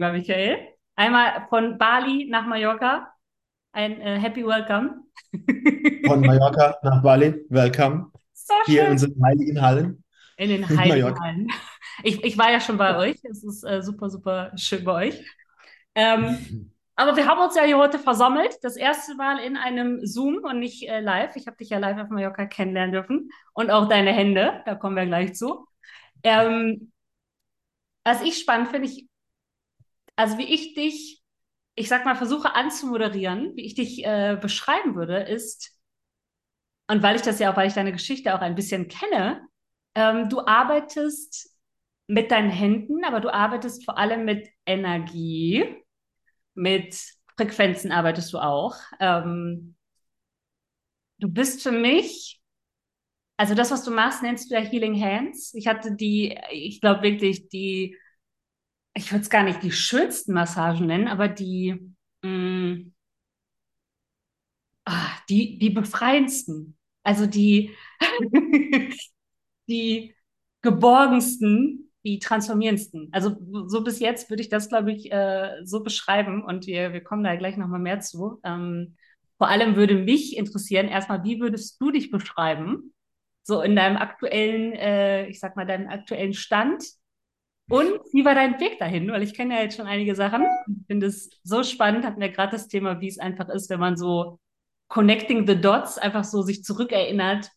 lieber Michael. Einmal von Bali nach Mallorca. Ein äh, Happy Welcome. Von Mallorca nach Bali, welcome. So Hier in unseren heiligen Hallen. In den heiligen. Hallen. Ich, ich war ja schon bei euch. Es ist äh, super, super schön bei euch. Ähm, aber wir haben uns ja hier heute versammelt. Das erste Mal in einem Zoom und nicht äh, live. Ich habe dich ja live auf Mallorca kennenlernen dürfen. Und auch deine Hände. Da kommen wir gleich zu. Ähm, was ich spannend finde, ich, also wie ich dich, ich sag mal, versuche anzumoderieren, wie ich dich äh, beschreiben würde, ist, und weil ich das ja auch, weil ich deine Geschichte auch ein bisschen kenne, ähm, du arbeitest mit deinen Händen, aber du arbeitest vor allem mit Energie, mit Frequenzen arbeitest du auch. Ähm, du bist für mich, also das, was du machst, nennst du ja Healing Hands. Ich hatte die, ich glaube wirklich die, ich würde es gar nicht die schönsten Massagen nennen, aber die, mh, ah, die, die befreiendsten. Also die, die geborgensten, die transformierendsten. Also so bis jetzt würde ich das, glaube ich, äh, so beschreiben und wir, wir kommen da gleich nochmal mehr zu. Ähm, vor allem würde mich interessieren, erstmal, wie würdest du dich beschreiben? So in deinem aktuellen, äh, ich sag mal, deinem aktuellen Stand. Und wie war dein Weg dahin? Weil ich kenne ja jetzt schon einige Sachen. Ich finde es so spannend, hatten wir gerade das Thema, wie es einfach ist, wenn man so connecting the dots einfach so sich zurückerinnert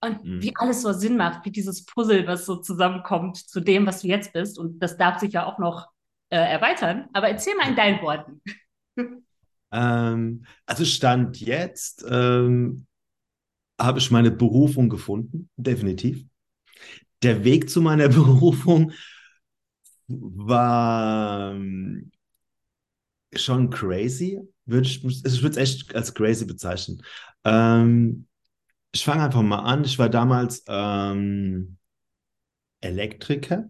und Mhm. wie alles so Sinn macht, wie dieses Puzzle, was so zusammenkommt zu dem, was du jetzt bist. Und das darf sich ja auch noch äh, erweitern. Aber erzähl mal in deinen Worten. Ähm, also Stand jetzt ähm, habe ich meine Berufung gefunden, definitiv. Der Weg zu meiner Berufung war ähm, schon crazy, würde ich, ich würde es echt als crazy bezeichnen. Ähm, ich fange einfach mal an. Ich war damals ähm, Elektriker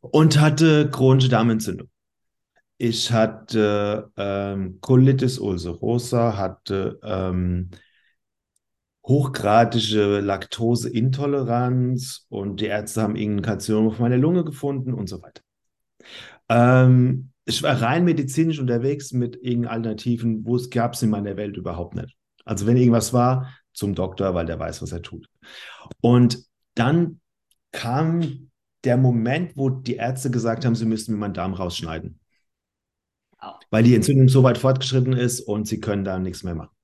und hatte chronische Darmentzündung. Ich hatte ähm, Colitis ulcerosa, hatte ähm, hochgradige Laktoseintoleranz und die Ärzte haben irgendein Karzinom auf meiner Lunge gefunden und so weiter. Ähm, ich war rein medizinisch unterwegs mit irgendeinen Alternativen, wo es gab es in meiner Welt überhaupt nicht. Also wenn irgendwas war, zum Doktor, weil der weiß, was er tut. Und dann kam der Moment, wo die Ärzte gesagt haben, sie müssten mir meinen Darm rausschneiden, weil die Entzündung so weit fortgeschritten ist und sie können da nichts mehr machen.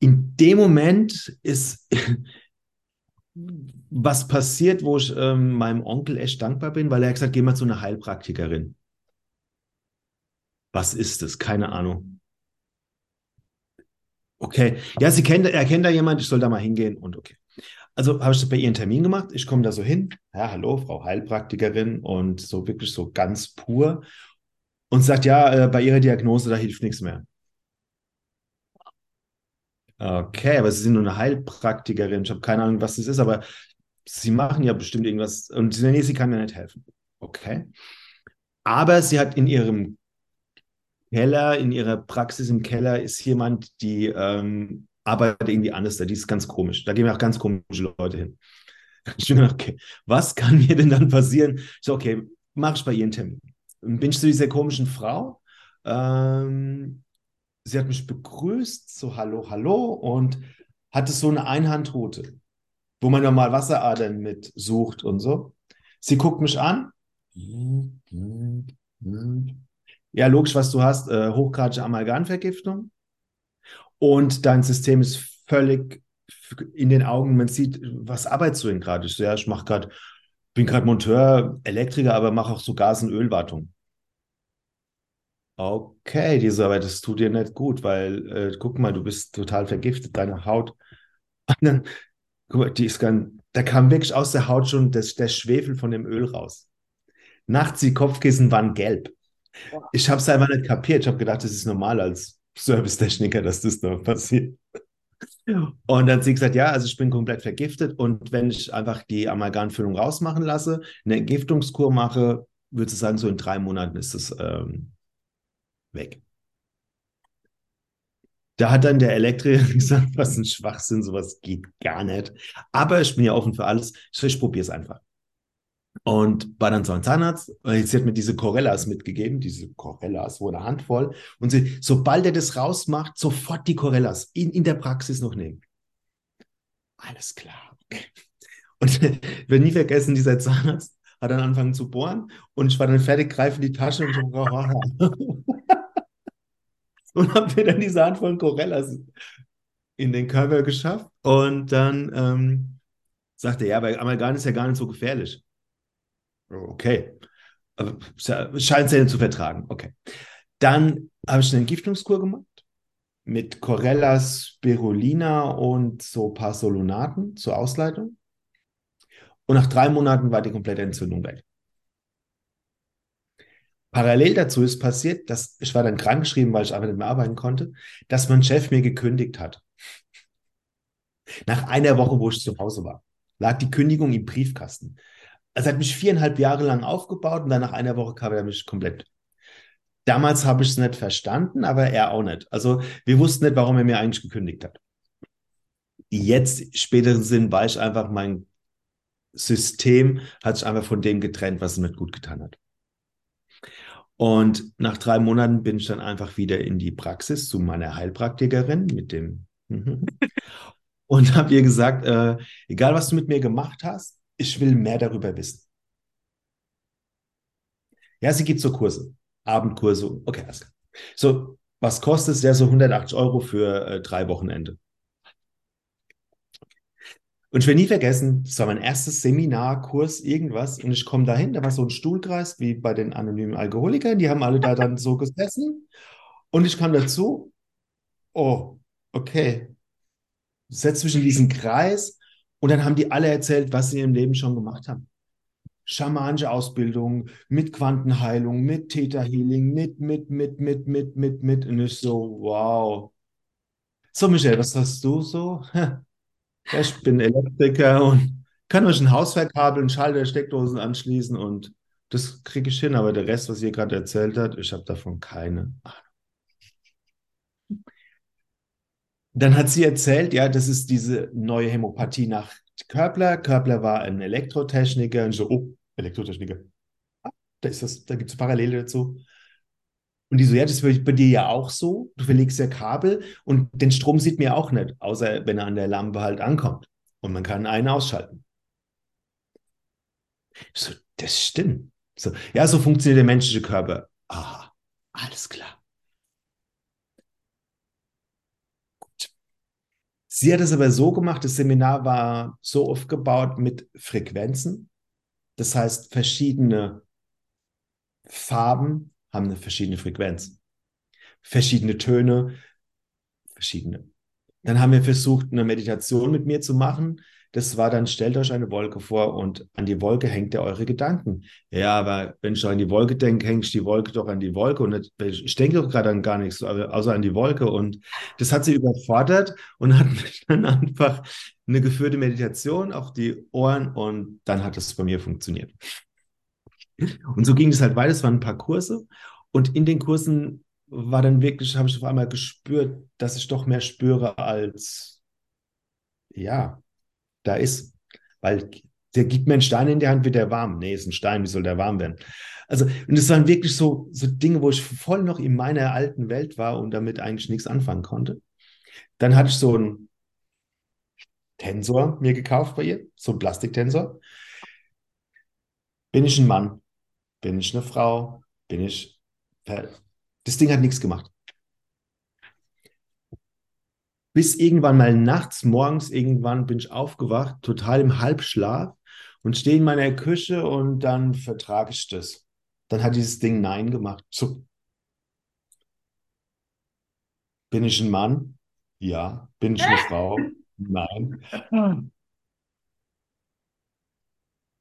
In dem Moment ist was passiert, wo ich ähm, meinem Onkel echt dankbar bin, weil er hat gesagt, geh mal zu einer Heilpraktikerin. Was ist das? Keine Ahnung. Okay. Ja, sie kennt, er kennt da jemand, ich soll da mal hingehen und okay. Also habe ich das bei ihr einen Termin gemacht. Ich komme da so hin. Ja, hallo, Frau Heilpraktikerin und so wirklich so ganz pur und sagt, ja, äh, bei Ihrer Diagnose, da hilft nichts mehr. Okay, aber Sie sind nur eine Heilpraktikerin. Ich habe keine Ahnung, was das ist, aber Sie machen ja bestimmt irgendwas. Und sie, nee, sie kann mir nicht helfen. Okay. Aber sie hat in ihrem Keller, in ihrer Praxis im Keller, ist jemand, die ähm, arbeitet irgendwie anders da. Die ist ganz komisch. Da gehen auch ganz komische Leute hin. Ich bin gedacht, okay, was kann mir denn dann passieren? Ich so, okay, mach ich bei ihr einen Termin. Bin ich zu dieser komischen Frau. Ähm, sie hat mich begrüßt, so hallo, hallo, und hatte so eine Einhandroute, wo man normal Wasseradern mit sucht und so. Sie guckt mich an. Ja, logisch, was du hast, äh, hochgradige Amalgamvergiftung. Und dein System ist völlig in den Augen. Man sieht, was arbeitest du denn gerade? Ich so, ja, ich mache gerade, bin gerade Monteur, Elektriker, aber mache auch so Gas- und Ölwartung. Okay, diese Arbeit, das tut dir nicht gut, weil, äh, guck mal, du bist total vergiftet, deine Haut. Und dann, guck mal, die ist ganz, da kam wirklich aus der Haut schon das, der Schwefel von dem Öl raus. Nachts die Kopfkissen waren gelb. Ich habe es einfach nicht kapiert. Ich habe gedacht, das ist normal als Servicetechniker, dass das noch passiert. Und dann hat sie gesagt, ja, also ich bin komplett vergiftet und wenn ich einfach die Amalgamfüllung rausmachen lasse, eine Entgiftungskur mache, würde sie sagen, so in drei Monaten ist es ähm, weg. Da hat dann der Elektriker gesagt, was ein Schwachsinn, sowas geht gar nicht. Aber ich bin ja offen für alles. Ich, ich probiere es einfach. und war dann so ein Zahnarzt. Sie hat mir diese Corellas mitgegeben, diese Corellas, wo eine Handvoll. Und sie, sobald er das rausmacht, sofort die Corellas in, in der Praxis noch nehmen. Alles klar. Und ich werde nie vergessen, dieser Zahnarzt hat dann angefangen zu bohren und ich war dann fertig, greife in die Tasche und so, und habe mir dann diese Handvoll Corellas in den Körper geschafft. Und dann ähm, sagte er, ja, aber Amalgam ist ja gar nicht so gefährlich. Okay. Scheint sie zu vertragen. Okay. Dann habe ich eine Entgiftungskur gemacht mit Corella spirulina und so ein paar Solunaten zur Ausleitung. Und nach drei Monaten war die komplette Entzündung weg. Parallel dazu ist passiert, dass ich war dann krankgeschrieben, weil ich einfach nicht mehr arbeiten konnte, dass mein Chef mir gekündigt hat. Nach einer Woche, wo ich zu Hause war, lag die Kündigung im Briefkasten. Also hat mich viereinhalb Jahre lang aufgebaut und dann nach einer Woche kam er mich komplett. Damals habe ich es nicht verstanden, aber er auch nicht. Also wir wussten nicht, warum er mir eigentlich gekündigt hat. Jetzt, späteren Sinn, war ich einfach, mein System hat sich einfach von dem getrennt, was es mir gut getan hat. Und nach drei Monaten bin ich dann einfach wieder in die Praxis zu meiner Heilpraktikerin mit dem und habe ihr gesagt, äh, egal was du mit mir gemacht hast, ich will mehr darüber wissen. Ja, sie gibt so Kurse, Abendkurse. Okay, alles klar. So, was kostet es? Ja, so 180 Euro für äh, drei Wochenende. Und ich werde nie vergessen, das war mein erstes Seminar, Kurs, irgendwas. Und ich komme dahin, da war so ein Stuhlkreis wie bei den anonymen Alkoholikern. Die haben alle da dann so gesessen. Und ich kam dazu. Oh, okay. Setz mich in diesen Kreis und dann haben die alle erzählt, was sie in ihrem Leben schon gemacht haben. Schamanische Ausbildung, mit Quantenheilung, mit Theta Healing, mit, mit, mit, mit, mit, mit, mit. Und ich so, wow. So, Michelle, was hast du so? Ich bin Elektriker und kann euch ein Haus verkabeln, Schalter, Steckdosen anschließen und das kriege ich hin. Aber der Rest, was ihr gerade erzählt habt, ich habe davon keine Ahnung. Dann hat sie erzählt, ja, das ist diese neue Hämopathie nach Körbler. Körbler war ein Elektrotechniker und so, oh, Elektrotechniker. Ah, da da gibt es Parallele dazu. Und die so, ja, das wird bei dir ja auch so. Du verlegst ja Kabel und den Strom sieht ja auch nicht, außer wenn er an der Lampe halt ankommt. Und man kann einen ausschalten. Ich so, das stimmt. So, ja, so funktioniert der menschliche Körper. Aha, alles klar. Sie hat es aber so gemacht, das Seminar war so aufgebaut mit Frequenzen. Das heißt, verschiedene Farben haben eine verschiedene Frequenz. Verschiedene Töne, verschiedene. Dann haben wir versucht, eine Meditation mit mir zu machen, das war dann, stellt euch eine Wolke vor und an die Wolke hängt ihr eure Gedanken. Ja, aber wenn ich an die Wolke denke, hängt die Wolke doch an die Wolke und ich denke doch gerade an gar nichts, außer an die Wolke. Und das hat sie überfordert und hat mich dann einfach eine geführte Meditation auf die Ohren und dann hat es bei mir funktioniert. Und so ging es halt weiter. Es waren ein paar Kurse und in den Kursen war dann wirklich, habe ich auf einmal gespürt, dass ich doch mehr spüre als, ja, da ist. Weil der gibt mir einen Stein in die Hand, wird der warm. Nee, ist ein Stein, wie soll der warm werden? Also, und es waren wirklich so, so Dinge, wo ich voll noch in meiner alten Welt war und damit eigentlich nichts anfangen konnte. Dann hatte ich so einen Tensor mir gekauft bei ihr, so einen Plastiktensor. Bin ich ein Mann? Bin ich eine Frau? Bin ich. Das Ding hat nichts gemacht bis irgendwann mal nachts, morgens irgendwann bin ich aufgewacht, total im Halbschlaf und stehe in meiner Küche und dann vertrage ich das. Dann hat dieses Ding Nein gemacht. So. Bin ich ein Mann? Ja. Bin ich eine Frau? Nein.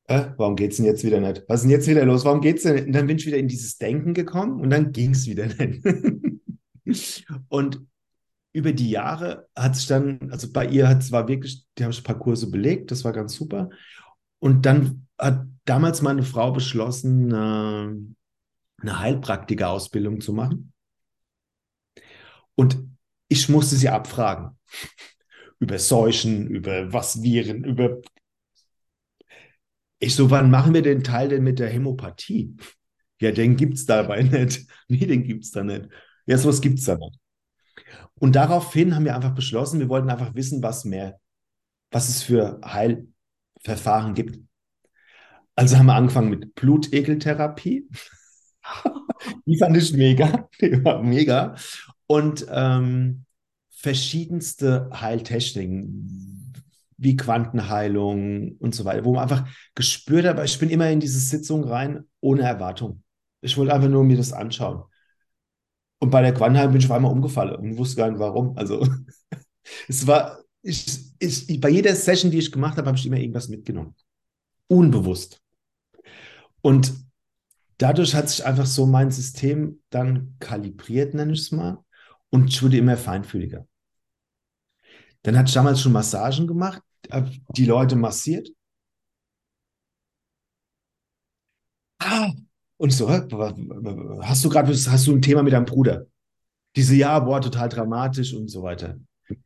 Äh, warum es denn jetzt wieder nicht? Was ist denn jetzt wieder los? Warum geht es denn? Und dann bin ich wieder in dieses Denken gekommen und dann ging es wieder nicht. und über die Jahre hat sich dann, also bei ihr hat es war wirklich, die haben ein paar Kurse belegt, das war ganz super. Und dann hat damals meine Frau beschlossen, eine Heilpraktiker-Ausbildung zu machen. Und ich musste sie abfragen. über Seuchen, über was Viren, über Ich so, wann machen wir den Teil denn mit der Hämopathie? Ja, den gibt es dabei nicht. Nee, den gibt es da nicht. Ja, sowas gibt es da nicht. Und daraufhin haben wir einfach beschlossen, wir wollten einfach wissen, was mehr, was es für Heilverfahren gibt. Also haben wir angefangen mit Blutekeltherapie. Die fand ich mega. Die war mega. Und ähm, verschiedenste Heiltechniken, wie Quantenheilung und so weiter, wo man einfach gespürt hat, ich bin immer in diese Sitzung rein ohne Erwartung. Ich wollte einfach nur mir das anschauen. Und bei der Quantenheilung bin ich auf einmal umgefallen und wusste gar nicht warum. Also es war, ich, ich, bei jeder Session, die ich gemacht habe, habe ich immer irgendwas mitgenommen. Unbewusst. Und dadurch hat sich einfach so mein System dann kalibriert, nenne ich es mal, und ich wurde immer feinfühliger. Dann hatte ich damals schon Massagen gemacht, die Leute massiert. Ah, und so, hast du gerade, hast du ein Thema mit deinem Bruder? Diese, ja, boah, total dramatisch und so weiter.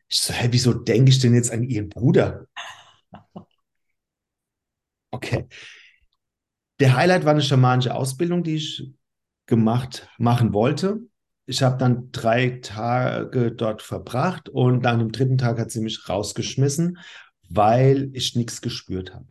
Ich so, hä, wieso denke ich denn jetzt an ihren Bruder? Okay. Der Highlight war eine schamanische Ausbildung, die ich gemacht, machen wollte. Ich habe dann drei Tage dort verbracht und an dem dritten Tag hat sie mich rausgeschmissen, weil ich nichts gespürt habe.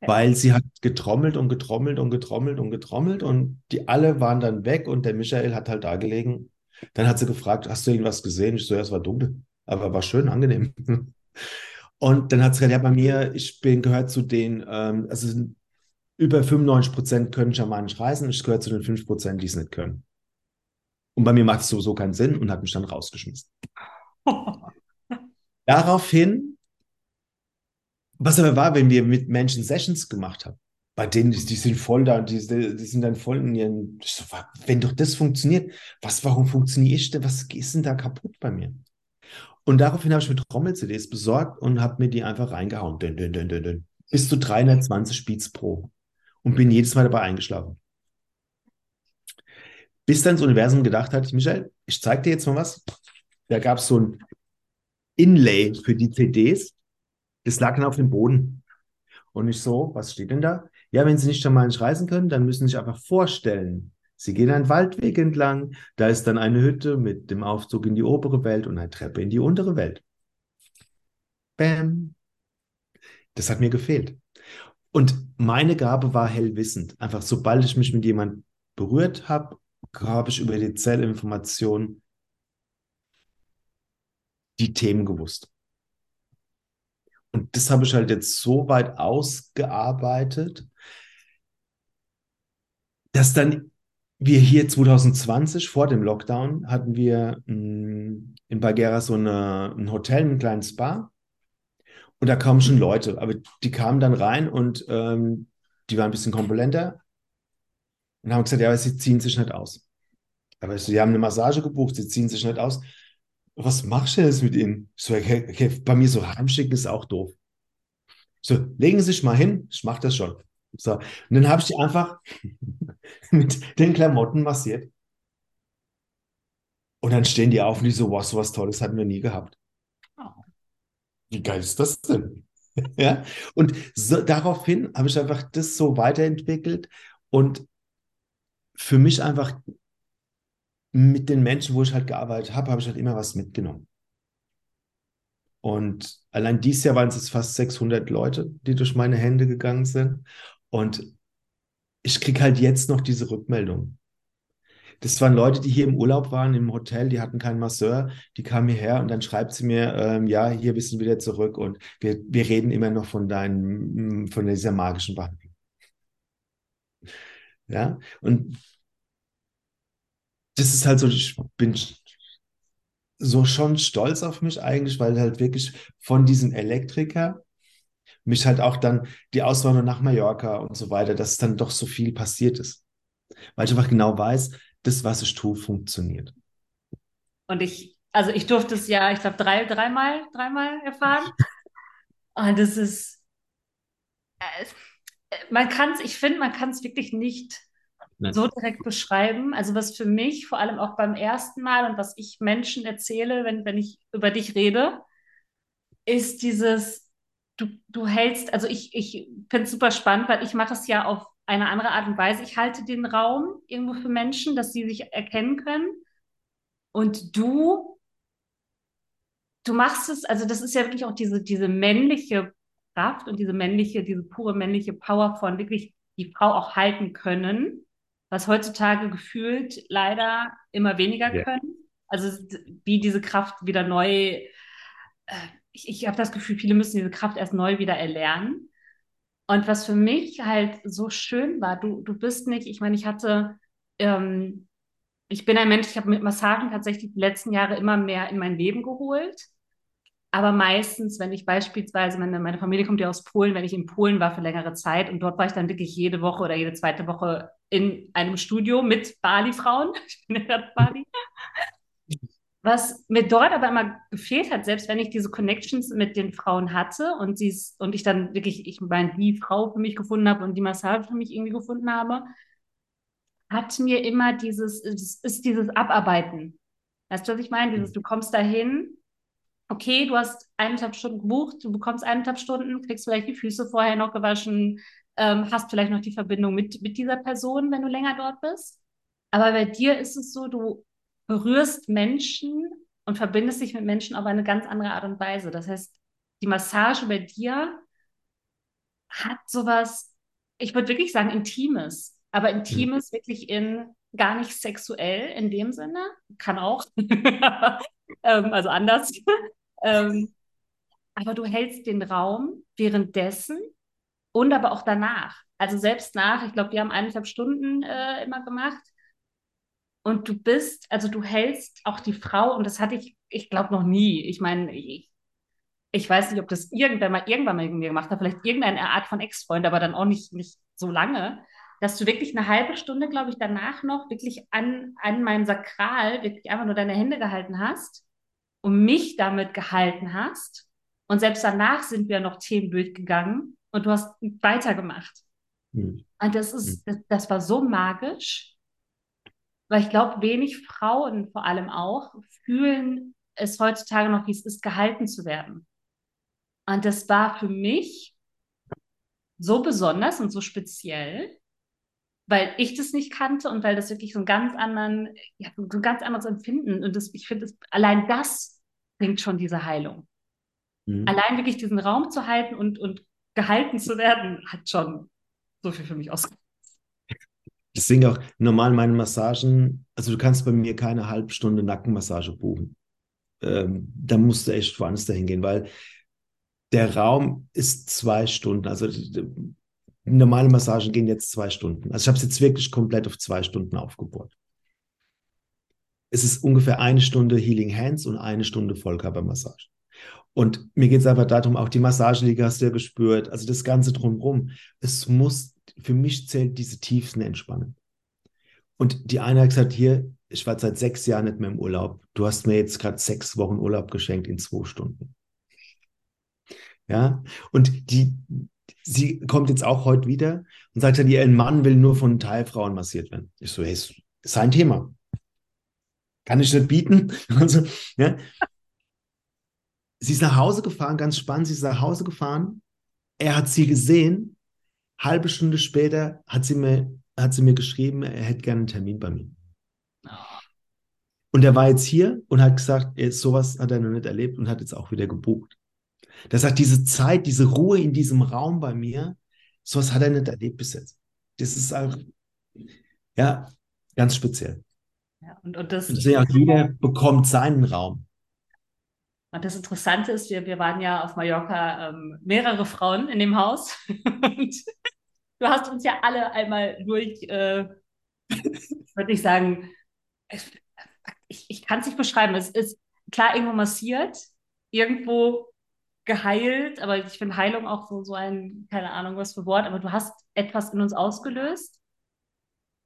Okay. Weil sie hat getrommelt und getrommelt und getrommelt und getrommelt und die alle waren dann weg und der Michael hat halt da gelegen. Dann hat sie gefragt, hast du irgendwas gesehen? Ich so, ja, es war dunkel, aber war schön, angenehm. Und dann hat sie gesagt, ja, bei mir, ich bin, gehört zu den, ähm, also über 95 Prozent können schamanisch reisen, ich gehöre zu den 5 Prozent, die es nicht können. Und bei mir macht es sowieso keinen Sinn und hat mich dann rausgeschmissen. Daraufhin, was aber war, wenn wir mit Menschen Sessions gemacht haben, bei denen, die, sind voll da, die, die sind dann voll in ihren, so, wenn doch das funktioniert, was, warum funktioniert ich denn, was ist denn da kaputt bei mir? Und daraufhin habe ich mir Trommel-CDs besorgt und habe mir die einfach reingehauen. Dün, dün, dün, dün, dün. Bis zu 320 Beats pro. Und bin jedes Mal dabei eingeschlafen. Bis dann das Universum gedacht hat, Michael, ich zeige dir jetzt mal was. Da gab es so ein Inlay für die CDs. Das lag dann auf dem Boden. Und ich so, was steht denn da? Ja, wenn Sie nicht nicht reisen können, dann müssen Sie sich einfach vorstellen, Sie gehen einen Waldweg entlang, da ist dann eine Hütte mit dem Aufzug in die obere Welt und eine Treppe in die untere Welt. Bäm. Das hat mir gefehlt. Und meine Gabe war hellwissend. Einfach sobald ich mich mit jemandem berührt habe, habe ich über die Zellinformation die Themen gewusst. Und das habe ich halt jetzt so weit ausgearbeitet, dass dann wir hier 2020 vor dem Lockdown hatten wir mm, in Bagheera so eine, ein Hotel, einen kleinen Spa. Und da kamen schon Leute, aber die kamen dann rein und ähm, die waren ein bisschen komponenter und haben gesagt, ja, aber sie ziehen sich nicht aus. Aber sie haben eine Massage gebucht, sie ziehen sich nicht aus. Was machst du jetzt mit ihnen? So, okay, okay, bei mir so heimschicken ist auch doof. So, legen Sie sich mal hin, ich mache das schon. So, und dann habe ich die einfach mit den Klamotten massiert. Und dann stehen die auf und die so, wow, so was Tolles hatten wir nie gehabt. Wie geil ist das denn? ja, und so, daraufhin habe ich einfach das so weiterentwickelt und für mich einfach mit den Menschen, wo ich halt gearbeitet habe, habe ich halt immer was mitgenommen. Und allein dieses Jahr waren es fast 600 Leute, die durch meine Hände gegangen sind. Und ich kriege halt jetzt noch diese Rückmeldung. Das waren Leute, die hier im Urlaub waren, im Hotel, die hatten keinen Masseur, die kamen hierher und dann schreibt sie mir, ähm, ja, hier bist du wieder zurück und wir, wir reden immer noch von deinem, von dieser magischen Behandlung. Ja, und das ist halt so, ich bin so schon stolz auf mich eigentlich, weil halt wirklich von diesem Elektriker mich halt auch dann die Auswanderung nach Mallorca und so weiter, dass dann doch so viel passiert ist. Weil ich einfach genau weiß, das, was ich tue, funktioniert. Und ich, also ich durfte es ja, ich glaube, drei, dreimal, dreimal erfahren. Und das ist, äh, man kann es, ich finde, man kann es wirklich nicht Nein. so direkt beschreiben. Also was für mich, vor allem auch beim ersten Mal und was ich Menschen erzähle, wenn, wenn ich über dich rede, ist dieses, du, du hältst, also ich, ich finde es super spannend, weil ich mache es ja auf eine andere Art und Weise. Ich halte den Raum irgendwo für Menschen, dass sie sich erkennen können. Und du, du machst es, also das ist ja wirklich auch diese, diese männliche Kraft und diese männliche, diese pure männliche Power von wirklich die Frau auch halten können, was heutzutage gefühlt leider immer weniger Ja. können. Also wie diese Kraft wieder neu, äh, ich, ich habe das Gefühl, viele müssen diese Kraft erst neu wieder erlernen. Und was für mich halt so schön war, du, du bist nicht, ich meine, ich hatte, ähm, ich bin ein Mensch, ich habe mit Massagen tatsächlich die letzten Jahre immer mehr in mein Leben geholt. Aber meistens, wenn ich beispielsweise, meine, meine Familie kommt ja aus Polen, wenn ich in Polen war für längere Zeit und dort war ich dann wirklich jede Woche oder jede zweite Woche in einem Studio mit Bali-Frauen. Ich bin ja gerade Bali. Was mir dort aber immer gefehlt hat, selbst wenn ich diese Connections mit den Frauen hatte und, sie's, und ich dann wirklich, ich meine, die Frau für mich gefunden habe und die Massage für mich irgendwie gefunden habe, hat mir immer dieses, es ist dieses Abarbeiten. Weißt du, was ich meine? Dieses, du kommst dahin, okay, du hast eineinhalb Stunden gebucht, du bekommst eineinhalb Stunden, kriegst vielleicht die Füße vorher noch gewaschen, ähm, hast vielleicht noch die Verbindung mit, mit dieser Person, wenn du länger dort bist. Aber bei dir ist es so, du berührst Menschen und verbindest dich mit Menschen auf eine ganz andere Art und Weise. Das heißt, die Massage bei dir hat sowas, ich würde wirklich sagen, Intimes, aber Intimes wirklich in gar nicht sexuell in dem Sinne, kann auch, ähm, also anders. Ähm, aber du hältst den Raum währenddessen und aber auch danach. Also selbst nach, ich glaube, wir haben eineinhalb Stunden äh, immer gemacht. Und du bist, also du hältst auch die Frau, und das hatte ich, ich glaube, noch nie. Ich meine, ich, ich weiß nicht, ob das irgendwann mal irgendwann mal mir gemacht hat, vielleicht irgendeine Art von Ex-Freund, aber dann auch nicht, nicht so lange, dass du wirklich eine halbe Stunde, glaube ich, danach noch wirklich an, an meinem Sakral wirklich einfach nur deine Hände gehalten hast und mich damit gehalten hast. Und selbst danach sind wir noch Themen durchgegangen und du hast weitergemacht. Hm. Und das ist, das, das war so magisch, weil ich glaube, wenig Frauen vor allem auch fühlen es heutzutage noch, wie es ist, gehalten zu werden. Und das war für mich so besonders und so speziell, weil ich das nicht kannte und weil das wirklich so einen ganz anderen, ja, so ein ganz anderes Empfinden und das, ich finde, allein das bringt schon diese Heilung. Hm. Allein wirklich diesen Raum zu halten und, und gehalten zu werden, hat schon so viel für mich ausgemacht. Deswegen auch normal meine Massagen, also du kannst bei mir keine halbe Stunde Nackenmassage buchen. Ähm, da musst du echt woanders dahin gehen, weil der Raum ist zwei Stunden. Also normale Massagen gehen jetzt zwei Stunden. Also ich habe es jetzt wirklich komplett auf zwei Stunden aufgebaut. Es ist ungefähr eine Stunde Healing Hands und eine Stunde Vollkörpermassage. Und mir geht es einfach darum, auch die Massagenliege hast du ja gespürt, also das Ganze drumherum. Es muss, für mich zählt diese tiefsten Entspannen. Und die eine hat gesagt, hier, ich war seit sechs Jahren nicht mehr im Urlaub. Du hast mir jetzt gerade sechs Wochen Urlaub geschenkt in zwei Stunden. Ja, und die, sie kommt jetzt auch heute wieder und sagt dann, ihr Mann will nur von Teilfrauen massiert werden. Ich so, hey, ist sein Thema. Kann ich nicht bieten. Also, ja. Sie ist nach Hause gefahren, ganz spannend, sie ist nach Hause gefahren. Er hat sie gesehen. Halbe Stunde später hat sie mir, hat sie mir geschrieben, er hätte gerne einen Termin bei mir. Und er war jetzt hier und hat gesagt, sowas hat er noch nicht erlebt und hat jetzt auch wieder gebucht. Das sagt, diese Zeit, diese Ruhe in diesem Raum bei mir, sowas hat er nicht erlebt bis jetzt. Das ist auch, ja, ganz speziell. Ja, und, und, das, Und jeder bekommt seinen Raum. und das Interessante ist, wir, wir waren ja auf Mallorca ähm, mehrere Frauen in dem Haus. Und du hast uns ja alle einmal durch, äh, würde ich sagen, ich, ich kann es nicht beschreiben. Es ist klar irgendwo massiert, irgendwo geheilt, aber ich finde Heilung auch so, so ein, keine Ahnung, was für Wort, aber du hast etwas in uns ausgelöst.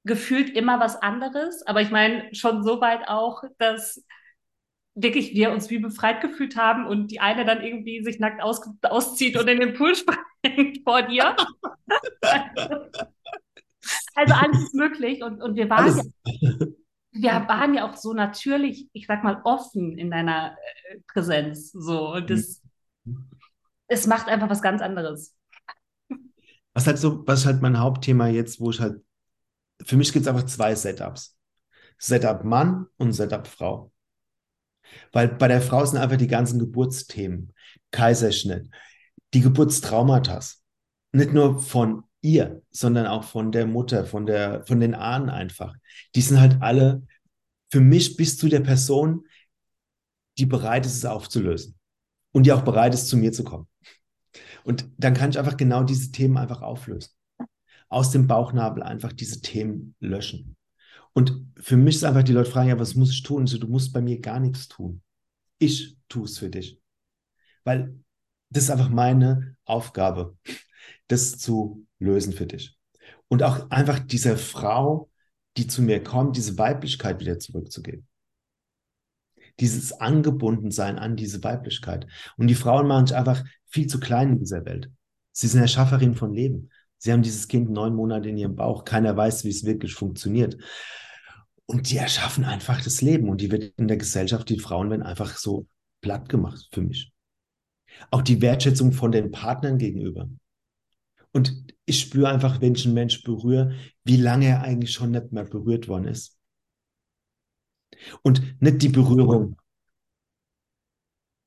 Gefühlt immer was anderes, aber ich meine schon so weit auch, dass wirklich wir uns wie befreit gefühlt haben und die eine dann irgendwie sich nackt aus, auszieht und in den Pool springt vor dir. also alles ist möglich und, und wir waren ja wir waren ja auch so natürlich, ich sag mal, offen in deiner äh, Präsenz. So. Und das, es macht einfach was ganz anderes. Was halt so, was halt mein Hauptthema jetzt, wo ich halt, für mich gibt es einfach zwei Setups. Setup Mann und Setup Frau. Weil bei der Frau sind einfach die ganzen Geburtsthemen, Kaiserschnitt, die Geburtstraumata. Nicht nur von ihr, sondern auch von der Mutter, von, der, von den Ahnen einfach. Die sind halt alle für mich bis zu der Person, die bereit ist, es aufzulösen. Und die auch bereit ist, zu mir zu kommen. Und dann kann ich einfach genau diese Themen einfach auflösen. Aus dem Bauchnabel einfach diese Themen löschen. Und für mich ist einfach, die Leute fragen, ja, was muss ich tun? Und so, du musst bei mir gar nichts tun. Ich tue es für dich. Weil das ist einfach meine Aufgabe, das zu lösen für dich. Und auch einfach dieser Frau, die zu mir kommt, diese Weiblichkeit wieder zurückzugeben. Dieses Angebundensein an diese Weiblichkeit. Und die Frauen machen sich einfach viel zu klein in dieser Welt. Sie sind Erschafferin von Leben. Sie haben dieses Kind neun Monate in ihrem Bauch. Keiner weiß, wie es wirklich funktioniert. Und die erschaffen einfach das Leben. Und die wird in der Gesellschaft, die Frauen werden einfach so platt gemacht für mich. Auch die Wertschätzung von den Partnern gegenüber. Und ich spüre einfach, wenn ich einen Mensch berühre, wie lange er eigentlich schon nicht mehr berührt worden ist. Und nicht die Berührung,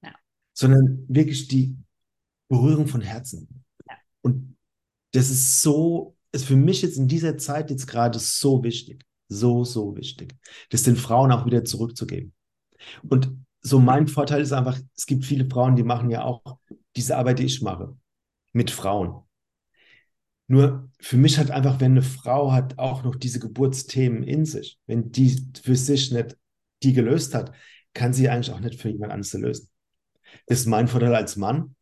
ja. sondern wirklich die Berührung von Herzen. Ja. Und das ist so, ist für mich jetzt in dieser Zeit jetzt gerade so wichtig, so, so wichtig, das den Frauen auch wieder zurückzugeben. Und so mein Vorteil ist einfach, es gibt viele Frauen, die machen ja auch diese Arbeit, die ich mache, mit Frauen. Nur für mich hat einfach, wenn eine Frau hat auch noch diese Geburtsthemen in sich, wenn die für sich nicht die gelöst hat, kann sie eigentlich auch nicht für jemand anderes lösen. Das ist mein Vorteil als Mann.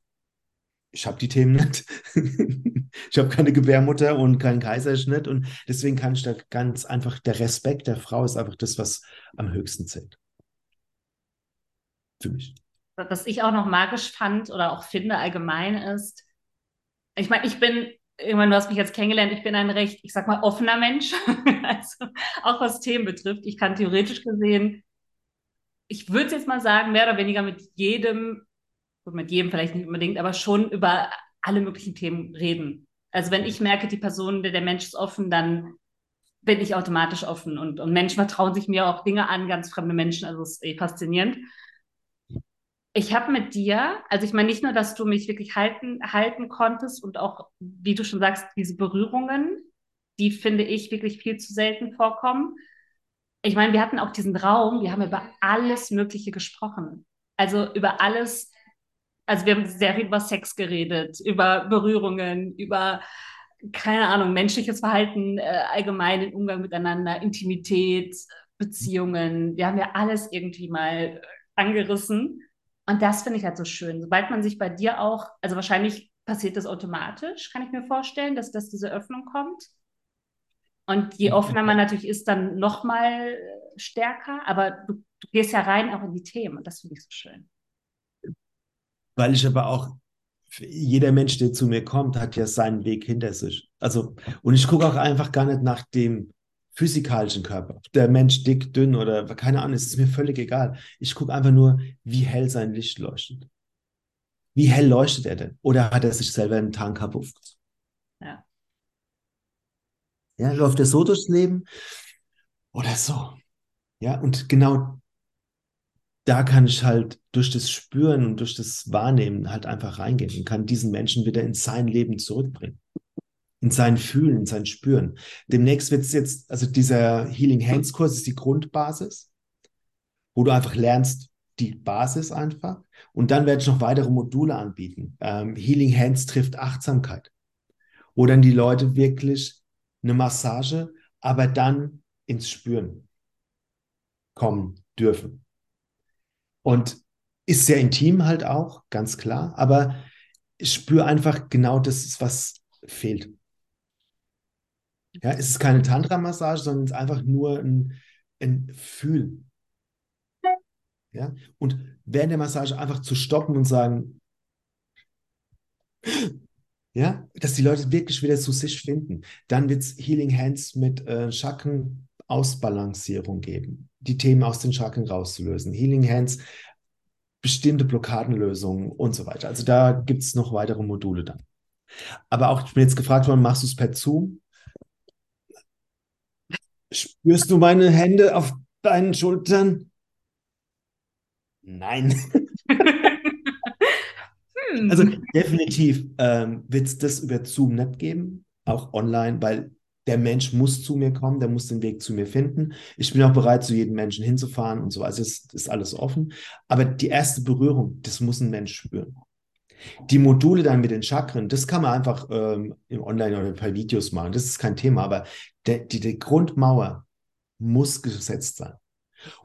Ich habe die Themen nicht. ich habe keine Gebärmutter und keinen Kaiserschnitt und deswegen kann ich da ganz einfach, der Respekt der Frau ist einfach das, was am höchsten zählt. Für mich. Was ich auch noch magisch fand oder auch finde allgemein ist, ich meine, ich bin irgendwann, du hast mich jetzt kennengelernt, ich bin ein recht, ich sag mal, offener Mensch. also auch was Themen betrifft. Ich kann theoretisch gesehen, ich würde jetzt mal sagen, mehr oder weniger mit jedem, mit jedem vielleicht nicht unbedingt, aber schon über alle möglichen Themen reden. Also wenn ich merke, die Person, der, der Mensch ist offen, dann bin ich automatisch offen und, und Menschen vertrauen sich mir auch Dinge an, ganz fremde Menschen, also es ist eh faszinierend ich habe mit dir, also ich meine nicht nur, dass du mich wirklich halten, halten konntest und auch, wie du schon sagst, diese Berührungen, die finde ich wirklich viel zu selten vorkommen. Ich meine, wir hatten auch diesen Raum, wir haben über alles Mögliche gesprochen. Also über alles, also wir haben sehr viel über Sex geredet, über Berührungen, über, keine Ahnung, menschliches Verhalten, äh, allgemein den Umgang miteinander, Intimität, Beziehungen. Wir haben ja alles irgendwie mal angerissen. Und das finde ich halt so schön. Sobald man sich bei dir auch, also wahrscheinlich passiert das automatisch, kann ich mir vorstellen, dass, dass diese Öffnung kommt. Und je offener man natürlich ist, dann noch mal stärker. Aber du, du gehst ja rein auch in die Themen und das finde ich so schön. Weil ich aber auch, jeder Mensch, der zu mir kommt, hat ja seinen Weg hinter sich. Also, und ich gucke auch einfach gar nicht nach dem, physikalischen Körper. Der Mensch dick, dünn oder keine Ahnung, es ist mir völlig egal. Ich gucke einfach nur, wie hell sein Licht leuchtet. Wie hell leuchtet er denn? Oder hat er sich selber einen Tank aufgezogen? Ja. Ja, läuft er so durchs Leben oder so? Ja, und genau da kann ich halt durch das Spüren und durch das Wahrnehmen halt einfach reingehen und kann diesen Menschen wieder in sein Leben zurückbringen in sein Fühlen, in sein Spüren. Demnächst wird es jetzt, also dieser Healing Hands Kurs ist die Grundbasis, wo du einfach lernst, die Basis einfach. Und dann werde ich noch weitere Module anbieten. Ähm, Healing Hands trifft Achtsamkeit, wo dann die Leute wirklich eine Massage, aber dann ins Spüren kommen dürfen. Und ist sehr intim halt auch, ganz klar, aber ich spüre einfach genau das, was fehlt. Ja, es ist keine Tantra-Massage, sondern es ist einfach nur ein, ein Fühlen. Ja, und während der Massage einfach zu stoppen und sagen, ja, dass die Leute wirklich wieder zu sich finden. Dann wird es Healing Hands mit äh, Chakren-Ausbalancierung geben, die Themen aus den Chakren rauszulösen. Healing Hands bestimmte Blockadenlösungen und so weiter. Also da gibt es noch weitere Module dann. Aber auch, ich bin jetzt gefragt worden, machst du es per Zoom? Spürst du meine Hände auf deinen Schultern? Nein. hm. Also definitiv ähm, wird es das über Zoom nicht geben, auch online, weil der Mensch muss zu mir kommen, der muss den Weg zu mir finden. Ich bin auch bereit, zu jedem Menschen hinzufahren und so. Also es ist alles offen. Aber die erste Berührung, das muss ein Mensch spüren. Die Module dann mit den Chakren, das kann man einfach ähm, im Online oder per Videos machen. Das ist kein Thema. Aber der, die, die Grundmauer muss gesetzt sein.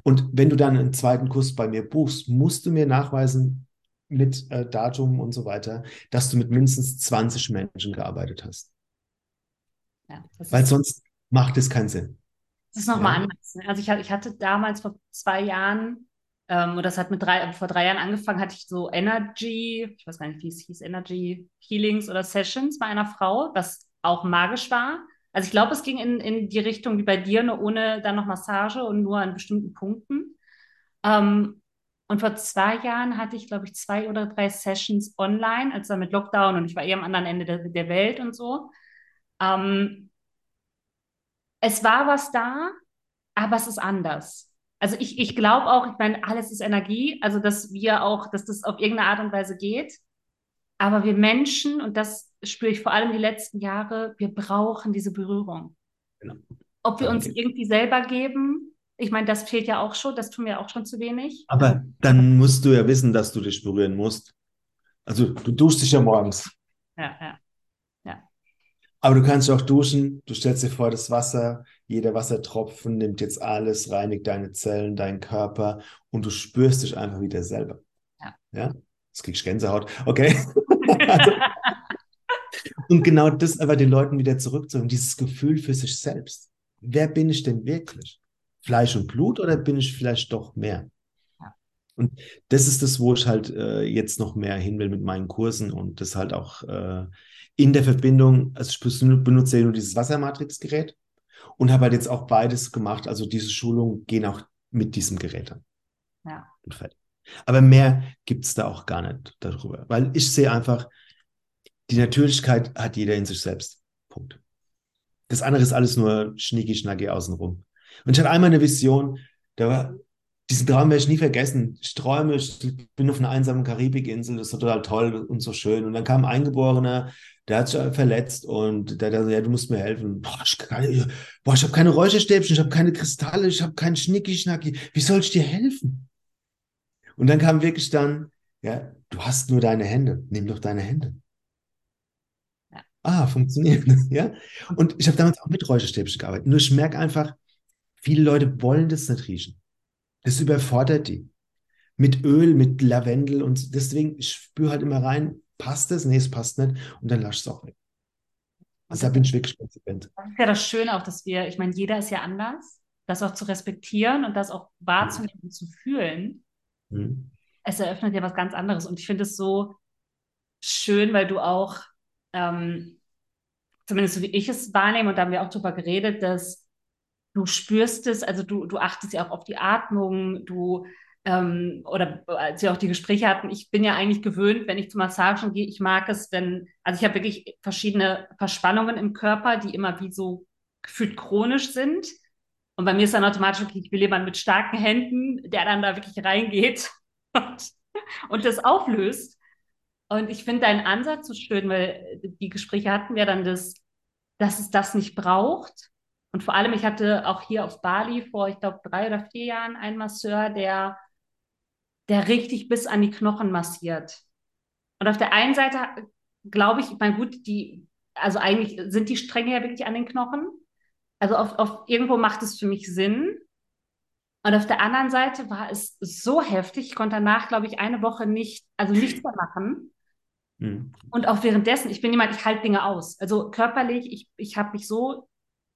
Und wenn du dann einen zweiten Kurs bei mir buchst, musst du mir nachweisen mit äh, Datum und so weiter, dass du mit mindestens 20 Menschen gearbeitet hast. Ja, Weil sonst macht es keinen Sinn. Das ist nochmal ja. anders. Ne? Also ich, ich, hatte damals vor zwei Jahren, ähm, oder das hat mit drei, vor drei Jahren angefangen, hatte ich so Energy, ich weiß gar nicht, wie es hieß, Energy Healings oder Sessions bei einer Frau, was auch magisch war. Also ich glaube, es ging in, in die Richtung wie bei dir, nur ohne dann noch Massage und nur an bestimmten Punkten. Ähm, und vor zwei Jahren hatte ich, glaube ich, zwei oder drei Sessions online, also mit Lockdown und ich war eher am anderen Ende der, der Welt und so. Ähm, es war was da, aber es ist anders. Also ich, ich glaube auch, ich meine, alles ist Energie, also dass wir auch, dass das auf irgendeine Art und Weise geht. Aber wir Menschen, und das spüre ich vor allem die letzten Jahre, wir brauchen diese Berührung. Genau. Ob wir uns irgendwie selber geben, ich meine, das fehlt ja auch schon, das tun wir auch schon zu wenig. Aber dann musst du ja wissen, dass du dich berühren musst. Also du duschst dich ja morgens. Ja, ja. Aber du kannst auch duschen, du stellst dir vor, das Wasser, jeder Wassertropfen nimmt jetzt alles, reinigt deine Zellen, deinen Körper und du spürst dich einfach wieder selber. Ja. ja? Jetzt kriegst du Gänsehaut. Okay. also, und genau das aber den Leuten wieder zurückzuholen, dieses Gefühl für sich selbst. Wer bin ich denn wirklich? Fleisch und Blut oder bin ich vielleicht doch mehr? Ja. Und das ist das, wo ich halt äh, jetzt noch mehr hin will mit meinen Kursen und das halt auch äh, in der Verbindung, also ich benutze ja nur dieses Wassermatrix-Gerät und habe halt jetzt auch beides gemacht. Also diese Schulungen gehen auch mit diesem Gerät an. Ja. Aber mehr gibt es da auch gar nicht darüber, weil ich sehe einfach, die Natürlichkeit hat jeder in sich selbst. Punkt. Das andere ist alles nur schnicki schnacki außenrum. Und ich hatte einmal eine Vision, da war, diesen Traum werde ich nie vergessen. Ich träume, ich bin auf einer einsamen Karibikinsel, das ist total toll und so schön. Und dann kam ein Eingeborener, der hat sich verletzt und der dachte, ja, du musst mir helfen. Boah, ich, boah, ich habe keine Räucherstäbchen, ich habe keine Kristalle, ich habe keinen Schnicki-Schnacki. Wie soll ich dir helfen? Und dann kam wirklich dann, ja, du hast nur deine Hände, nimm doch deine Hände. Ja. Ah, funktioniert. ja. Und ich habe damals auch mit Räucherstäbchen gearbeitet. Nur ich merke einfach, viele Leute wollen das nicht riechen. Das überfordert die. Mit Öl, mit Lavendel und deswegen, ich spüre halt immer rein, passt es? Nee, es passt nicht. Und dann lasch es auch weg. Also da bin ich wirklich konsequent. Das ist ja das Schöne auch, dass wir, ich meine, jeder ist ja anders, das auch zu respektieren und das auch wahrzunehmen und zu fühlen. Mhm. Es eröffnet ja was ganz anderes. Und ich finde es so schön, weil du auch, ähm, zumindest so wie ich es wahrnehme, und da haben wir auch drüber geredet, dass du spürst es, also du, du achtest ja auch auf die Atmung, du ähm, oder als wir auch die Gespräche hatten, ich bin ja eigentlich gewöhnt, wenn ich zu Massagen gehe, ich mag es, wenn, also ich habe wirklich verschiedene Verspannungen im Körper, die immer wie so gefühlt chronisch sind. Und bei mir ist dann automatisch, okay, ich will jemanden mit starken Händen, der dann da wirklich reingeht und, und das auflöst. Und ich finde deinen Ansatz so schön, weil die Gespräche hatten wir dann das, dass es das nicht braucht. Und vor allem, ich hatte auch hier auf Bali vor, ich glaube, drei oder vier Jahren einen Masseur, der der richtig bis an die Knochen massiert. Und auf der einen Seite glaube ich, mein gut, die, also eigentlich sind die Stränge ja wirklich an den Knochen. Also auf, auf irgendwo macht es für mich Sinn. Und auf der anderen Seite war es so heftig, ich konnte danach, glaube ich, eine Woche nicht, also nichts mehr machen. Mhm. Und auch währenddessen, ich bin jemand, ich halte Dinge aus. Also körperlich, ich, ich habe mich so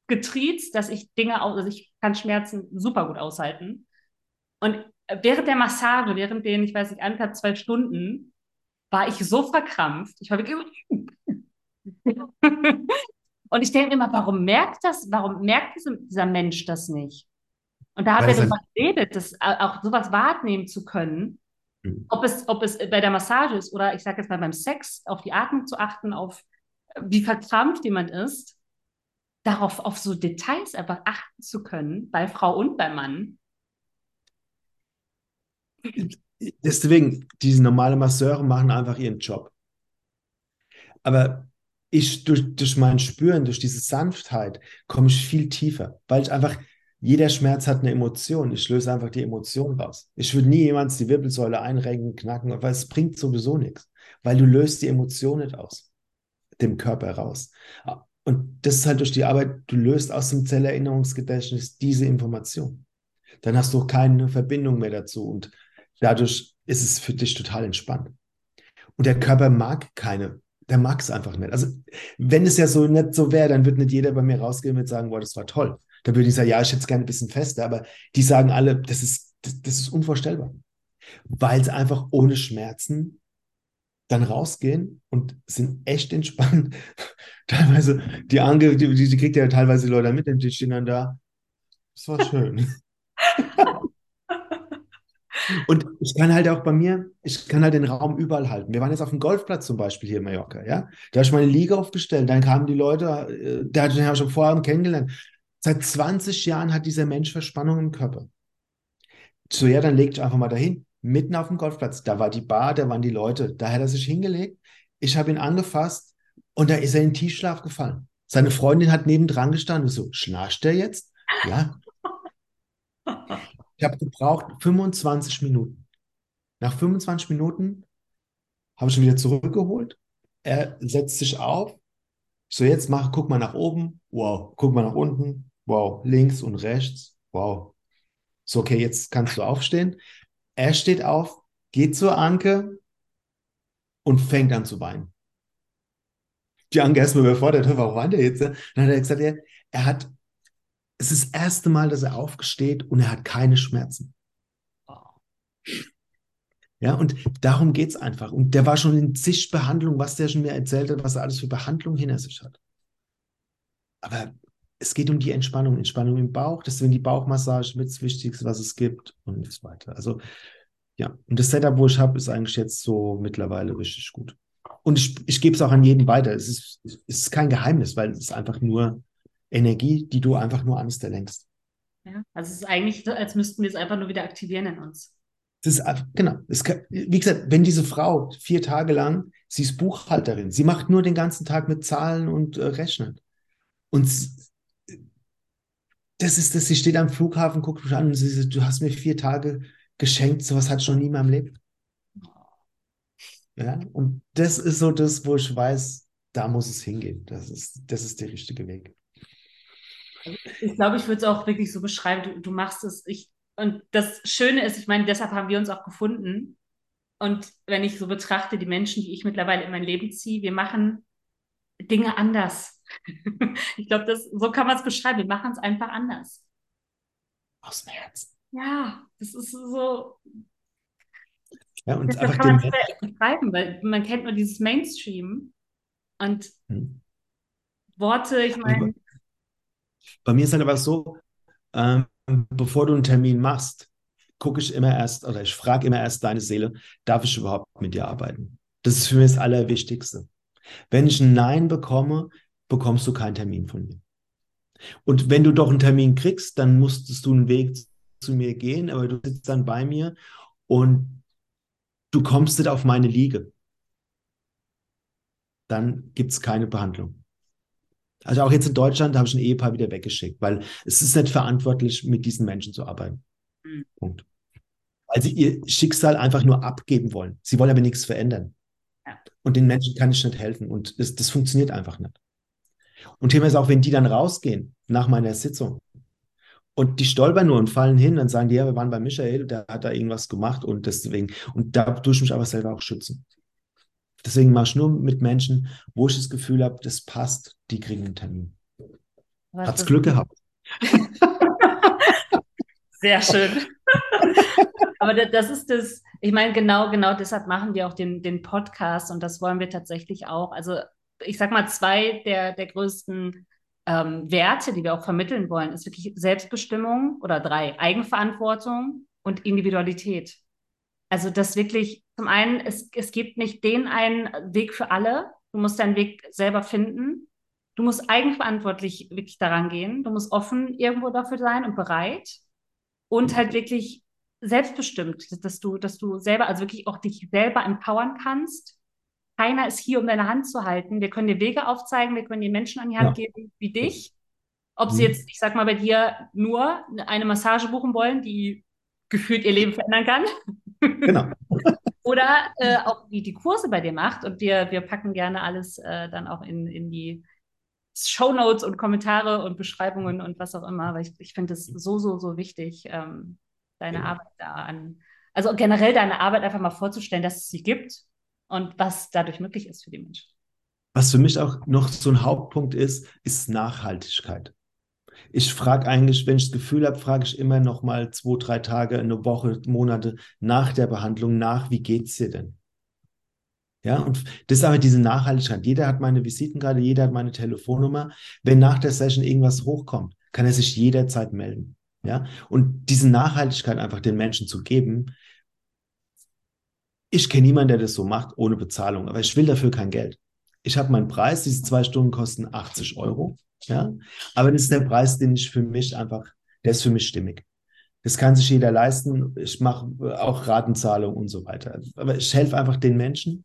getriezt, dass ich Dinge aus, also ich kann Schmerzen super gut aushalten. Und während der Massage, während den, ich weiß nicht, anderthalb, zwei Stunden, war ich so verkrampft. Ich war wirklich. Und ich denke immer, warum merkt das, warum merkt dieser Mensch das nicht? Und da hat er darüber geredet, das, auch sowas wahrnehmen zu können. Mhm. Ob, es, ob es bei der Massage ist oder ich sage jetzt mal beim Sex, auf die Atmung zu achten, auf wie verkrampft jemand ist, darauf auf so Details einfach achten zu können, bei Frau und bei Mann. Deswegen, diese normalen Masseure machen einfach ihren Job. Aber ich durch, durch mein Spüren, durch diese Sanftheit, komme ich viel tiefer, weil ich einfach, jeder Schmerz hat eine Emotion. Ich löse einfach die Emotion raus. Ich würde nie jemals die Wirbelsäule einrenken, knacken, weil es bringt sowieso nichts, weil du löst die Emotion nicht aus dem Körper raus. Und das ist halt durch die Arbeit, du löst aus dem Zellerinnerungsgedächtnis diese Information. Dann hast du keine Verbindung mehr dazu und dadurch ist es für dich total entspannt. Und der Körper mag keine der mag es einfach nicht. Also, wenn es ja so nicht so wäre, dann würde nicht jeder bei mir rausgehen und sagen, boah, das war toll. Dann würde ich sagen, ja, ich hätte es gerne ein bisschen fester, aber die sagen alle, das ist, das, das ist unvorstellbar. Weil sie einfach ohne Schmerzen dann rausgehen und sind echt entspannt. teilweise, die Ange, die, die kriegt ja teilweise Leute mit, die stehen dann da. Das war schön. Und ich kann halt auch bei mir, ich kann halt den Raum überall halten. Wir waren jetzt auf dem Golfplatz zum Beispiel hier in Mallorca, ja. Da habe ich meine Liga aufgestellt, dann kamen die Leute, äh, der hat den schon vorher kennengelernt. Seit 20 Jahren hat dieser Mensch Verspannung im Körper. So, ja, dann legt einfach mal dahin, mitten auf dem Golfplatz. Da war die Bar, da waren die Leute. Da hat er sich hingelegt. Ich habe ihn angefasst und da ist er in Tiefschlaf gefallen. Seine Freundin hat nebendran gestanden. So, schnarcht der jetzt? Ja. Ich habe gebraucht 25 Minuten. Nach 25 Minuten habe ich ihn wieder zurückgeholt. Er setzt sich auf. So, jetzt mach, guck mal nach oben. Wow. Guck mal nach unten. Wow. Links und rechts. Wow. So, okay, jetzt kannst du aufstehen. Er steht auf, geht zur Anke und fängt an zu weinen. Die Anke erstmal überfordert, warum weint er jetzt? Dann hat er gesagt, er, er hat es ist das erste Mal, dass er aufgesteht und er hat keine Schmerzen. Ja, und darum geht es einfach. Und der war schon in zig Behandlungen, was der schon mir erzählt hat, was er alles für Behandlungen hinter sich hat. Aber es geht um die Entspannung, Entspannung im Bauch, deswegen die Bauchmassage mit das Wichtigste, was es gibt und so weiter. Also, ja, und das Setup, wo ich habe, ist eigentlich jetzt so mittlerweile richtig gut. Und ich, ich gebe es auch an jeden weiter. Es ist, es ist kein Geheimnis, weil es ist einfach nur Energie, die du einfach nur an der lenkst. Ja, also es ist eigentlich so, als müssten wir es einfach nur wieder aktivieren in uns. Das ist, genau. Kann, wie gesagt, wenn diese Frau vier Tage lang, sie ist Buchhalterin, sie macht nur den ganzen Tag mit Zahlen und äh, Rechnen. Und das ist das, sie steht am Flughafen, guckt mich an und sie sagt, du hast mir vier Tage geschenkt, sowas hatte ich noch nie in meinem Leben. Ja, und das ist so das, wo ich weiß, da muss es hingehen. Das ist, das ist der richtige Weg. Ich glaube, ich würde es auch wirklich so beschreiben. Du, du machst es. Ich, und das Schöne ist, ich meine, deshalb haben wir uns auch gefunden. Und wenn ich so betrachte, die Menschen, die ich mittlerweile in mein Leben ziehe, wir machen Dinge anders. ich glaube, so kann man es beschreiben. Wir machen es einfach anders. Aus dem Herzen. Ja, das ist so. Ja, und das einfach kann man es beschreiben, weil man kennt nur dieses Mainstream. Und hm. Worte, ich meine, bei mir ist halt aber so, ähm, bevor du einen Termin machst, gucke ich immer erst oder ich frage immer erst deine Seele, darf ich überhaupt mit dir arbeiten? Das ist für mich das Allerwichtigste. Wenn ich ein Nein bekomme, bekommst du keinen Termin von mir. Und wenn du doch einen Termin kriegst, dann musstest du einen Weg zu mir gehen, aber du sitzt dann bei mir und du kommst nicht auf meine Liege. Dann gibt es keine Behandlung. Also auch jetzt in Deutschland habe ich ein Ehepaar wieder weggeschickt, weil es ist nicht verantwortlich, mit diesen Menschen zu arbeiten. Mhm. Punkt. Weil sie ihr Schicksal einfach nur abgeben wollen. Sie wollen aber nichts verändern. Ja. Und den Menschen kann ich nicht helfen. Und das, das funktioniert einfach nicht. Und Thema ist auch, wenn die dann rausgehen nach meiner Sitzung und die stolpern nur und fallen hin, dann sagen die, ja, wir waren bei Michael, der hat da irgendwas gemacht und deswegen, und da tue ich mich aber selber auch schützen. Deswegen mache ich nur mit Menschen, wo ich das Gefühl habe, das passt, die kriegen einen Termin. Was Hat's Glück gehabt. Sehr schön. Aber das ist das, ich meine, genau, genau deshalb machen wir auch den, den Podcast und das wollen wir tatsächlich auch. Also ich sag mal, zwei der, der größten ähm, Werte, die wir auch vermitteln wollen, ist wirklich Selbstbestimmung oder drei, Eigenverantwortung und Individualität. Also das wirklich, zum einen, es, es gibt nicht den einen Weg für alle. Du musst deinen Weg selber finden. Du musst eigenverantwortlich wirklich daran gehen. Du musst offen irgendwo dafür sein und bereit. Und halt wirklich selbstbestimmt, dass du, dass du selber, also wirklich auch dich selber empowern kannst. Keiner ist hier, um deine Hand zu halten. Wir können dir Wege aufzeigen, wir können dir Menschen an die Hand ja. geben wie dich. Ob sie mhm. jetzt, ich sag mal, bei dir nur eine Massage buchen wollen, die gefühlt ihr Leben verändern kann. Genau. Oder äh, auch wie die Kurse bei dir macht. Und wir, wir packen gerne alles äh, dann auch in, in die Show Notes und Kommentare und Beschreibungen und was auch immer, weil ich, ich finde es so, so, so wichtig, ähm, deine genau. Arbeit da an, also generell deine Arbeit einfach mal vorzustellen, dass es sie gibt und was dadurch möglich ist für die Menschen. Was für mich auch noch so ein Hauptpunkt ist, ist Nachhaltigkeit. Ich frage eigentlich, wenn ich das Gefühl habe, frage ich immer noch mal zwei, drei Tage, eine Woche, Monate nach der Behandlung nach, wie geht es dir denn? Ja, und das ist aber diese Nachhaltigkeit. Jeder hat meine Visitenkarte, jeder hat meine Telefonnummer. Wenn nach der Session irgendwas hochkommt, kann er sich jederzeit melden. Ja, und diese Nachhaltigkeit einfach den Menschen zu geben. Ich kenne niemanden, der das so macht, ohne Bezahlung, aber ich will dafür kein Geld. Ich habe meinen Preis, diese zwei Stunden kosten 80 Euro. Ja, aber das ist der Preis, den ich für mich einfach, der ist für mich stimmig. Das kann sich jeder leisten. Ich mache auch Ratenzahlung und so weiter. Aber ich helfe einfach den Menschen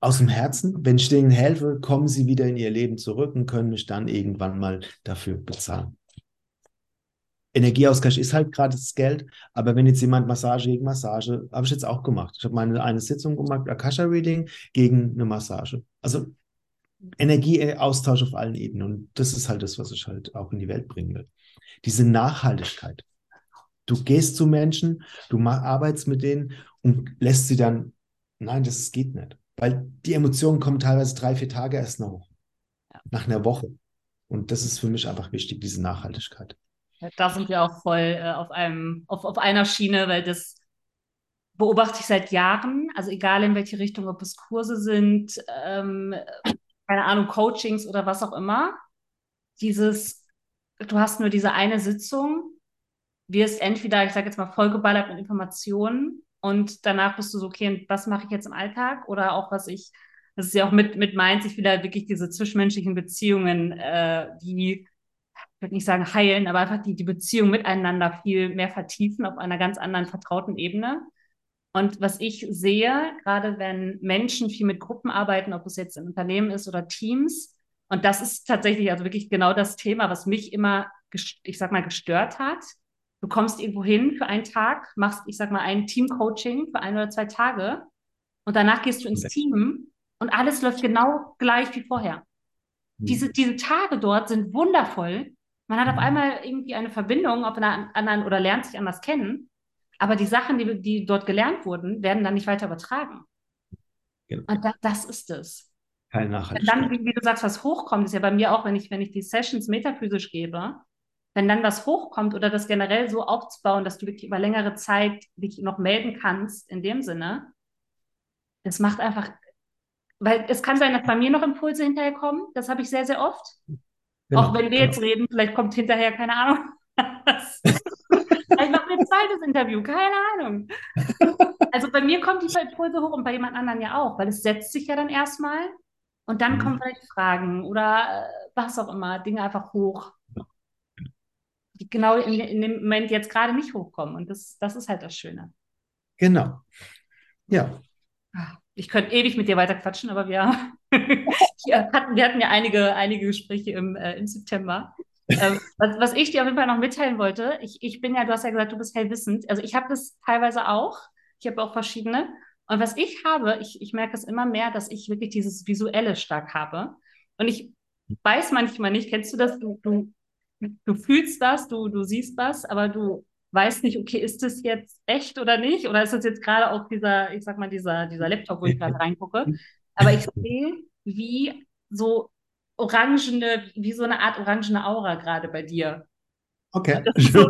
aus dem Herzen. Wenn ich denen helfe, kommen sie wieder in ihr Leben zurück und können mich dann irgendwann mal dafür bezahlen. Energieausgleich ist halt gratis Geld, aber wenn jetzt jemand Massage gegen Massage, habe ich jetzt auch gemacht. Ich habe meine eine Sitzung gemacht, Akasha Reading gegen eine Massage. Also Energieaustausch auf allen Ebenen. Und das ist halt das, was ich halt auch in die Welt bringen will. Diese Nachhaltigkeit. Du gehst zu Menschen, du arbeitest mit denen und lässt sie dann, nein, das geht nicht. Weil die Emotionen kommen teilweise drei, vier Tage erst noch. Nach einer Woche. Und das ist für mich einfach wichtig, diese Nachhaltigkeit. Da sind wir auch voll äh, auf, einem, auf, auf einer Schiene, weil das beobachte ich seit Jahren. Also egal in welche Richtung, ob es Kurse sind, ähm, keine Ahnung, Coachings oder was auch immer, dieses, du hast nur diese eine Sitzung, wirst entweder, ich sage jetzt mal, vollgeballert mit Informationen und danach bist du so, okay, was mache ich jetzt im Alltag? Oder auch, was ich, das ist ja auch mit, mit meint, ich wieder wirklich diese zwischenmenschlichen Beziehungen, äh, die, würde nicht sagen heilen, aber einfach die, die Beziehung miteinander viel mehr vertiefen auf einer ganz anderen vertrauten Ebene. Und was ich sehe, gerade wenn Menschen viel mit Gruppen arbeiten, ob es jetzt ein Unternehmen ist oder Teams, und das ist tatsächlich also wirklich genau das Thema, was mich immer, ich sag mal, gestört hat. Du kommst irgendwo hin für einen Tag, machst, ich sag mal, ein Team-Coaching für ein oder zwei Tage und danach gehst du ins Team und alles läuft genau gleich wie vorher. Mhm. Diese, diese Tage dort sind wundervoll. Man hat auf mhm. einmal irgendwie eine Verbindung auf einer anderen oder lernt sich anders kennen. Aber die Sachen, die, die dort gelernt wurden, werden dann nicht weiter übertragen. Genau. Und da, das ist es. Keine Nachhaltigkeit. Dann, wie, wie, du sagst, was hochkommt, ist ja bei mir auch, wenn ich, wenn ich die Sessions metaphysisch gebe, wenn dann was hochkommt oder das generell so aufzubauen, dass du wirklich über längere Zeit dich noch melden kannst, in dem Sinne, das macht einfach, weil es kann sein, dass bei mir noch Impulse hinterher kommen, das habe ich sehr, sehr oft. Genau, auch wenn wir genau. jetzt reden, vielleicht kommt hinterher, keine Ahnung. Ich mache mir ein zweites Interview, keine Ahnung. Also bei mir kommt die Impulse hoch und bei jemand anderen ja auch, weil es setzt sich ja dann erstmal und dann mhm. kommen vielleicht Fragen oder äh, was auch immer, Dinge einfach hoch, die genau in, in dem Moment jetzt gerade nicht hochkommen. Und das, das ist halt das Schöne. Genau. Ja. Ah, ich könnte ewig mit dir weiter quatschen, aber wir, hatten, wir hatten ja einige, einige Gespräche im, äh, im September ähm, was, was, ich dir auf jeden Fall noch mitteilen wollte, ich, ich bin ja, du hast ja gesagt, du bist hellwissend. Also ich habe das teilweise auch. Ich habe auch verschiedene. Und was ich habe, ich, ich merke es immer mehr, dass ich wirklich dieses Visuelle stark habe. Und ich weiß manchmal nicht, kennst du das? Du, du, du fühlst das, du, du siehst was, aber du weißt nicht, okay, ist das jetzt echt oder nicht? Oder ist das jetzt gerade auch dieser, ich sag mal, dieser, dieser Laptop, wo ich gerade reingucke? Aber ich sehe, wie so orangene, wie so eine Art orangene Aura gerade bei dir. Okay. Das ist, so,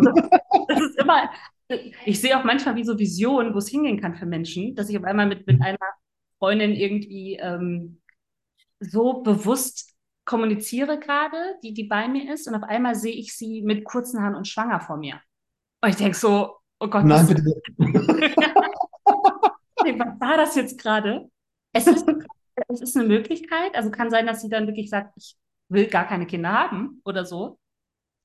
das ist immer, ich sehe auch manchmal wie so Visionen, wo es hingehen kann für Menschen, dass ich auf einmal mit, mit einer Freundin irgendwie ähm, so bewusst kommuniziere gerade, die, die bei mir ist, und auf einmal sehe ich sie mit kurzen Haaren und schwanger vor mir. Und ich denke so, Oh Gott. Nein. Nee, Was war das jetzt gerade? Es ist, es ist eine Möglichkeit. Also kann sein, dass sie dann wirklich sagt, ich will gar keine Kinder haben oder so.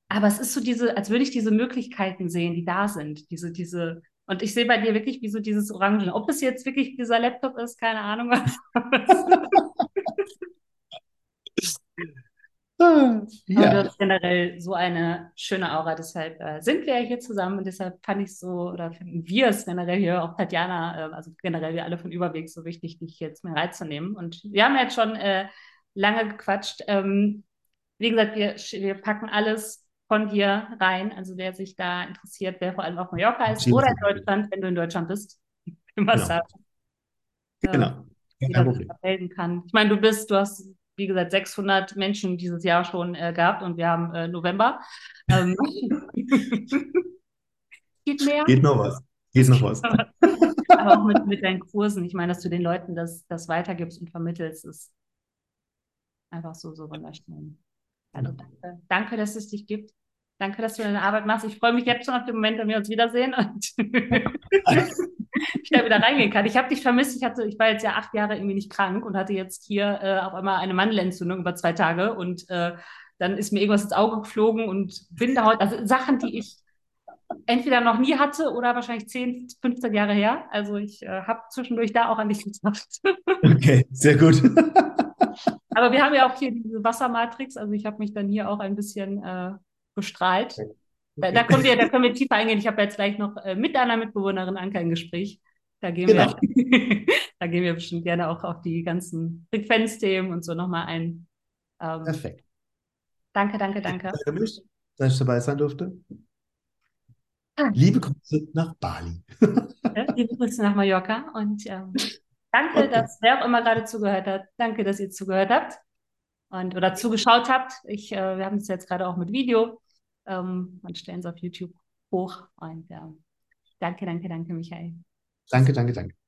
Aber es ist so diese, als würde ich diese Möglichkeiten sehen, die da sind. Diese, diese, und ich sehe bei dir wirklich wie so dieses Orange. Ob es jetzt wirklich dieser Laptop ist, keine Ahnung was. Ja. du hast generell so eine schöne Aura, deshalb äh, sind wir ja hier zusammen und deshalb fand ich so, oder finden wir es generell hier, auch Tatjana, äh, also generell wir alle von Überweg so wichtig, dich jetzt mit reinzunehmen. Und wir haben jetzt schon äh, lange gequatscht. Ähm, wie gesagt, wir, wir packen alles von dir rein. Also wer sich da interessiert, wer vor allem auf Mallorca ist oder in. Deutschland, wenn du in Deutschland bist. Ähm, Genau. Kein sich Problem. da melden kann. Ich meine, du bist, du hast, wie gesagt, 600 Menschen dieses Jahr schon äh, gehabt und wir haben äh, November. Ähm, geht mehr. Geht noch was. Geht noch was. Aber auch mit, mit deinen Kursen. Ich meine, dass du den Leuten das, das weitergibst und vermittelst, ist einfach so, so wunderschön. Also danke. Danke, dass es dich gibt. Danke, dass du deine Arbeit machst. Ich freue mich jetzt schon auf den Moment, wenn wir uns wiedersehen da wieder reingehen kann. Ich habe dich vermisst. Ich hatte, ich war jetzt ja acht Jahre irgendwie nicht krank und hatte jetzt hier äh, auf einmal eine Mandelentzündung über zwei Tage und äh, dann ist mir irgendwas ins Auge geflogen und Bindehaut, also Sachen, die ich entweder noch nie hatte oder wahrscheinlich 10, 15 Jahre her. Also ich äh, habe zwischendurch da auch an dich gedacht. Okay, sehr gut. Aber wir haben ja auch hier diese Wassermatrix. Also ich habe mich dann hier auch ein bisschen äh, bestrahlt. Da, da, können wir, da können wir tiefer eingehen. Ich habe jetzt gleich noch äh, mit einer Mitbewohnerin Anka ein Gespräch. Da gehen, Genau. wir, da gehen wir bestimmt gerne auch auf die ganzen Frequenzthemen und so nochmal ein. Ähm, Perfekt. danke, danke, danke. Danke mich, dass ich dabei sein durfte. Liebe Grüße nach Bali. Liebe Grüße nach Mallorca und ähm, danke, Okay. dass wer auch immer gerade zugehört hat. Danke, dass ihr zugehört habt und oder zugeschaut habt. Ich, äh, wir haben es jetzt gerade auch mit Video ähm, und stellen es auf YouTube hoch. Und ähm, danke, danke, danke, Michael. Danke, danke, danke.